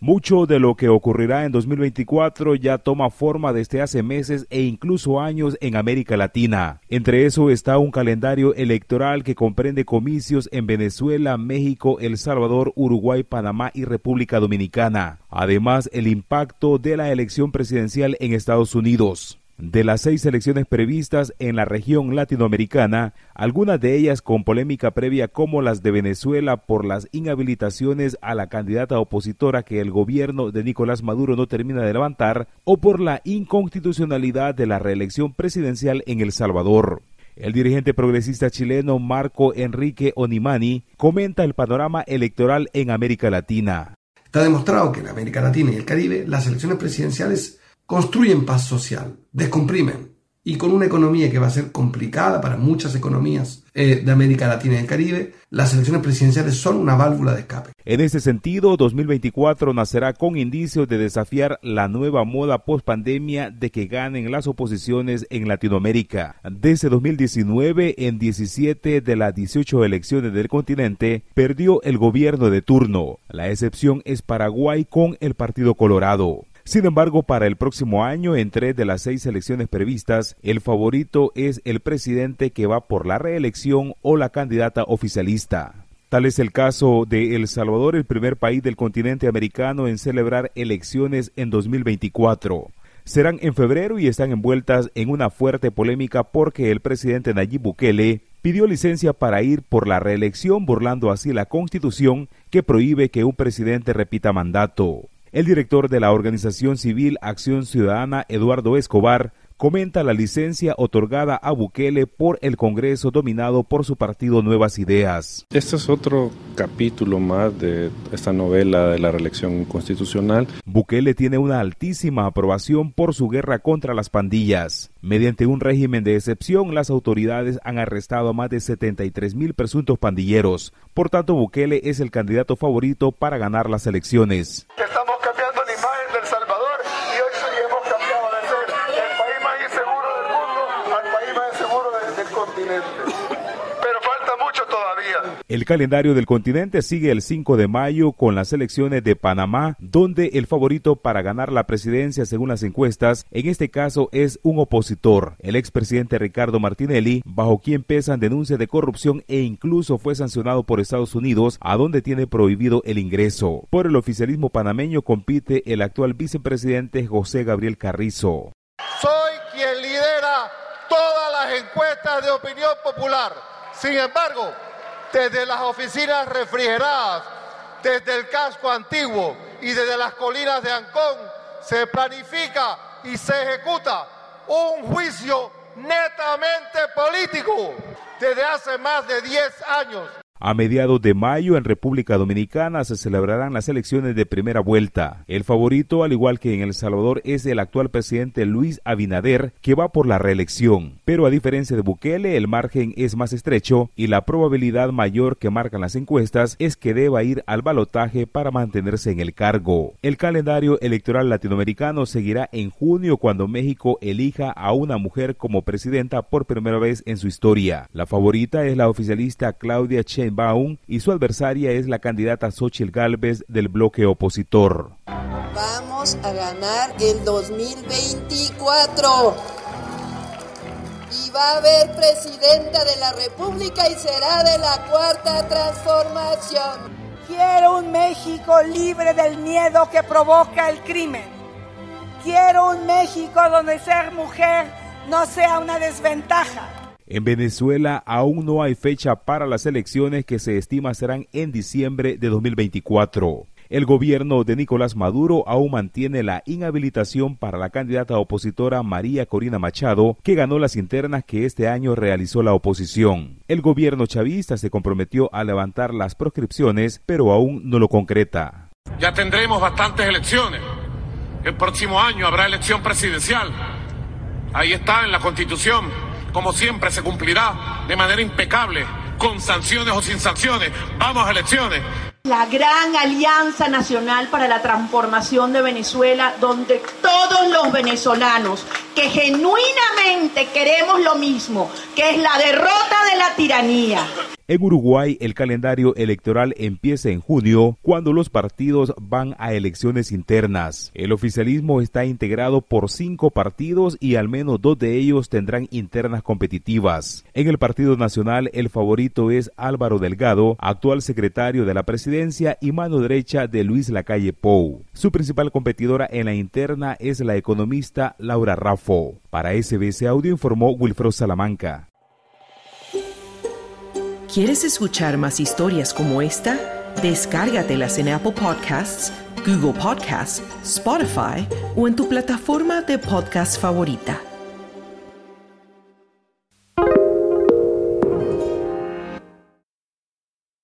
Mucho de lo que ocurrirá en 2024 ya toma forma desde hace meses e incluso años en América Latina. Entre eso está un calendario electoral que comprende comicios en Venezuela, México, El Salvador, Uruguay, Panamá y República Dominicana. Además, el impacto de la elección presidencial en Estados Unidos. De las seis elecciones previstas en la región latinoamericana, algunas de ellas con polémica previa como las de Venezuela por las inhabilitaciones a la candidata opositora que el gobierno de Nicolás Maduro no termina de levantar, o por la inconstitucionalidad de la reelección presidencial en El Salvador. El dirigente progresista chileno Marco Enrique Onimani comenta el panorama electoral en América Latina. Está demostrado que en América Latina y el Caribe las elecciones presidenciales construyen paz social, descomprimen. Y con una economía que va a ser complicada para muchas economías eh, de América Latina y el Caribe, las elecciones presidenciales son una válvula de escape. En ese sentido, 2024 nacerá con indicios de desafiar la nueva moda post pandemia de que ganen las oposiciones en Latinoamérica. Desde 2019, en 17 de las 18 elecciones del continente, perdió el gobierno de turno. La excepción es Paraguay con el Partido Colorado. Sin embargo, para el próximo año, en tres de las seis elecciones previstas, el favorito es el presidente que va por la reelección o la candidata oficialista. Tal es el caso de El Salvador, el primer país del continente americano en celebrar elecciones en 2024. Serán en febrero y están envueltas en una fuerte polémica porque el presidente Nayib Bukele pidió licencia para ir por la reelección burlando así la constitución que prohíbe que un presidente repita mandato. El director de la organización civil Acción Ciudadana, Eduardo Escobar, comenta la licencia otorgada a Bukele por el Congreso dominado por su partido Nuevas Ideas. Este es otro capítulo más de esta novela de la reelección constitucional. Bukele tiene una altísima aprobación por su guerra contra las pandillas. Mediante un régimen de excepción, las autoridades han arrestado a más de 73 mil presuntos pandilleros. Por tanto, Bukele es el candidato favorito para ganar las elecciones. Pero falta mucho todavía. El calendario del continente sigue el 5 de mayo con las elecciones de Panamá, donde el favorito para ganar la presidencia según las encuestas, en este caso es un opositor, el expresidente Ricardo Martinelli, bajo quien pesan denuncias de corrupción e incluso fue sancionado por Estados Unidos, a donde tiene prohibido el ingreso. Por el oficialismo panameño compite el actual vicepresidente José Gabriel Carrizo. Soy quien lidera todas las encuestas de opinión popular. Sin embargo, desde las oficinas refrigeradas, desde el casco antiguo y desde las colinas de Ancón, se planifica y se ejecuta un juicio netamente político desde hace más de 10 años. A mediados de mayo en República Dominicana se celebrarán las elecciones de primera vuelta. El favorito, al igual que en El Salvador, es el actual presidente Luis Abinader, que va por la reelección. Pero a diferencia de Bukele, el margen es más estrecho y la probabilidad mayor que marcan las encuestas es que deba ir al balotaje para mantenerse en el cargo. El calendario electoral latinoamericano seguirá en junio cuando México elija a una mujer como presidenta por primera vez en su historia. La favorita es la oficialista Claudia Chen Y su adversaria es la candidata Xochitl Gálvez del bloque opositor. Vamos a ganar el 2024 y va a haber presidenta de la República y será de la cuarta transformación. Quiero un México libre del miedo que provoca el crimen. Quiero un México donde ser mujer no sea una desventaja. En Venezuela aún no hay fecha para las elecciones que se estima serán en diciembre de 2024. El gobierno de Nicolás Maduro aún mantiene la inhabilitación para la candidata opositora María Corina Machado, que ganó las internas que este año realizó la oposición. El gobierno chavista se comprometió a levantar las proscripciones, pero aún no lo concreta. Ya tendremos bastantes elecciones. El próximo año habrá elección presidencial. Ahí está en la Constitución como siempre, se cumplirá de manera impecable, con sanciones o sin sanciones. Vamos a elecciones. la gran alianza nacional para la transformación de Venezuela, donde todos los venezolanos que genuinamente queremos lo mismo, que es la derrota de la tiranía, en Uruguay, el calendario electoral empieza en junio, cuando los partidos van a elecciones internas. El oficialismo está integrado por cinco partidos y al menos dos de ellos tendrán internas competitivas. En el Partido Nacional, el favorito es Álvaro Delgado, actual secretario de la presidencia y mano derecha de Luis Lacalle Pou. Su principal competidora en la interna es la economista Laura Para SBS Audio informó Wilfredo Salamanca. ¿Quieres escuchar más historias como esta? Descárgatelas en Apple Podcasts, Google Podcasts, Spotify o en tu plataforma de podcast favorita.